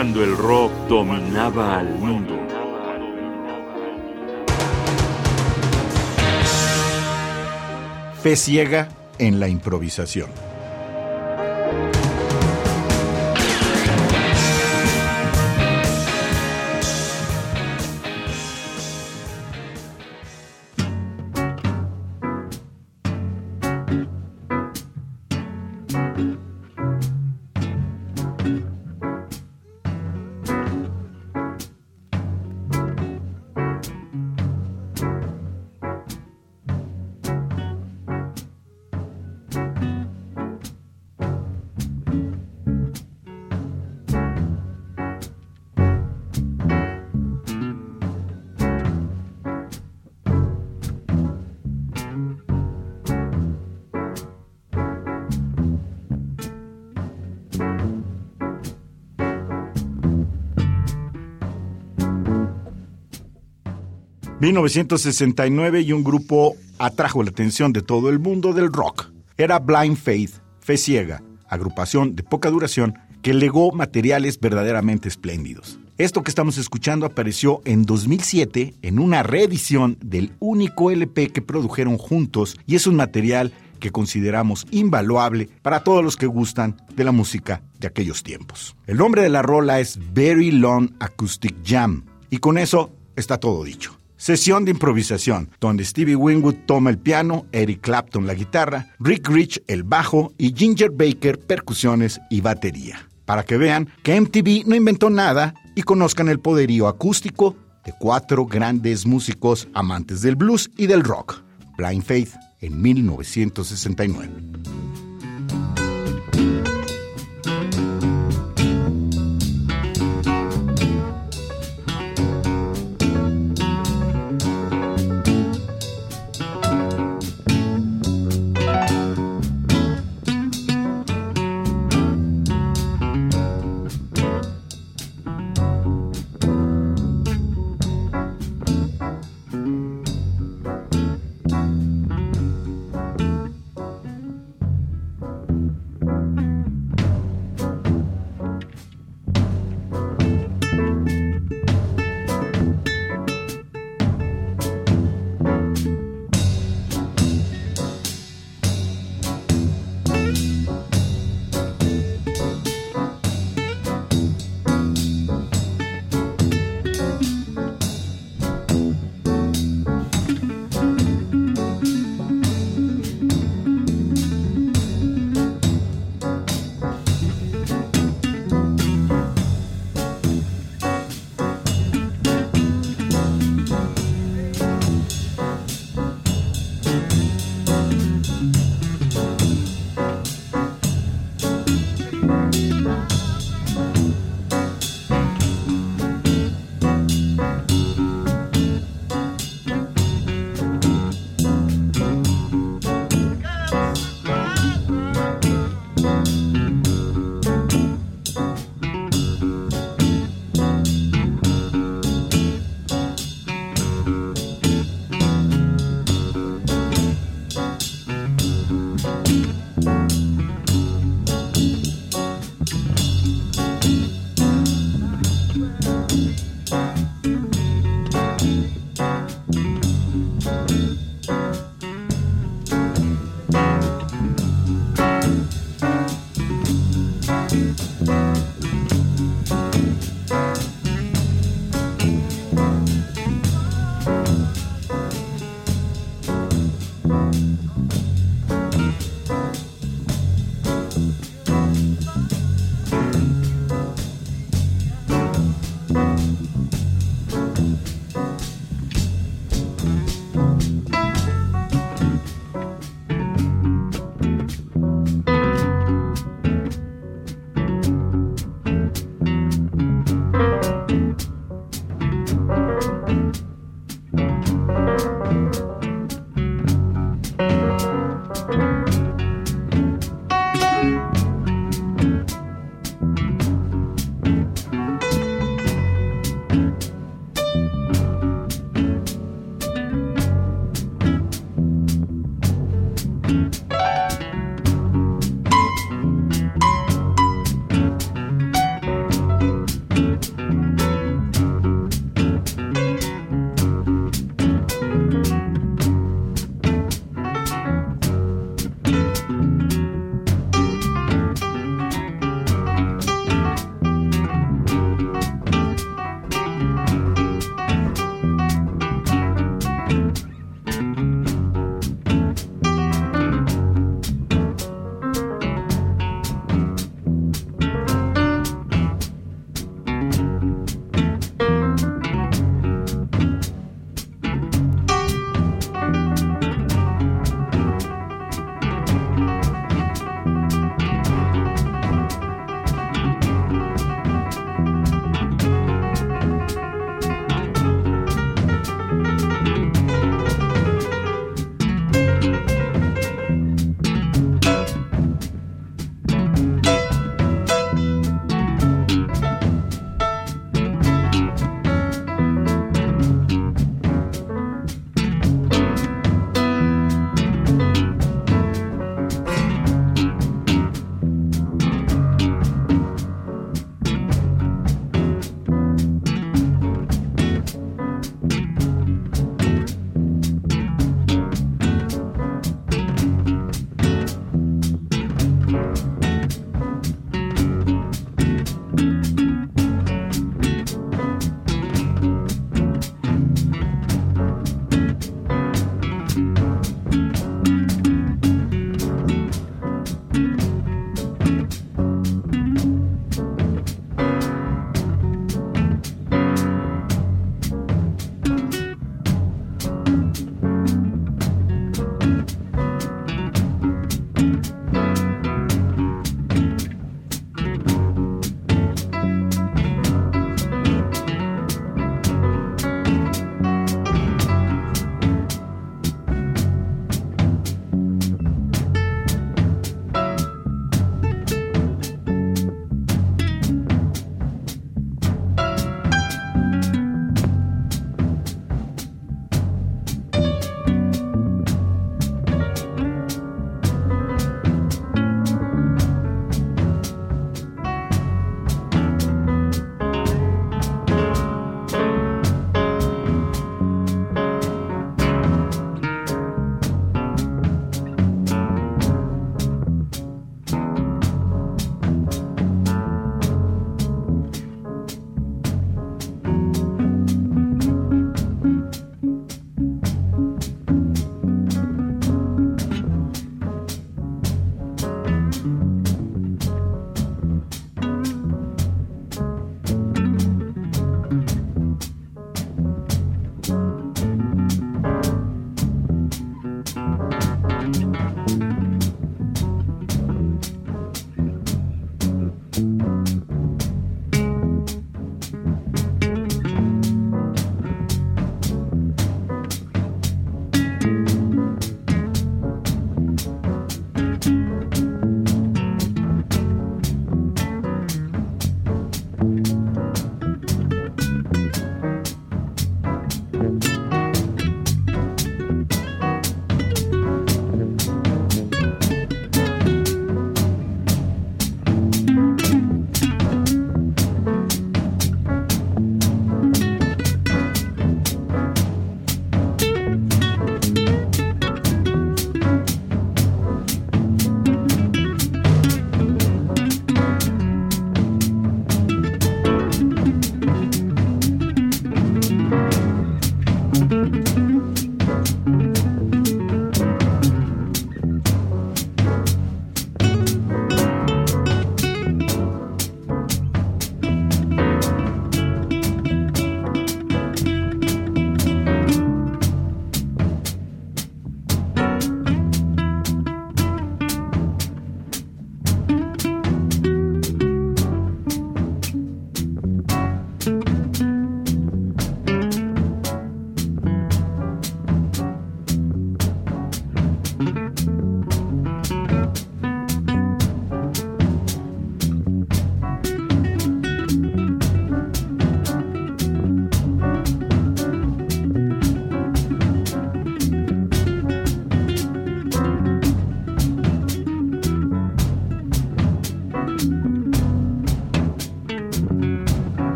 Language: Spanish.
cuando el rock dominaba al mundo. Fe ciega en la improvisación. 1969 y un grupo atrajo la atención de todo el mundo del rock. Era Blind Faith, Fe Ciega, agrupación de poca duración que legó materiales verdaderamente espléndidos. Esto que estamos escuchando apareció en 2007 en una reedición del único LP que produjeron juntos y es un material que consideramos invaluable para todos los que gustan de la música de aquellos tiempos. El nombre de la rola es Very Long Acoustic Jam y con eso está todo dicho. Sesión de improvisación, donde Stevie Winwood toma el piano, Eric Clapton la guitarra, Rick Rich el bajo y Ginger Baker percusiones y batería. Para que vean que MTV no inventó nada y conozcan el poderío acústico de cuatro grandes músicos amantes del blues y del rock. Blind Faith en 1969.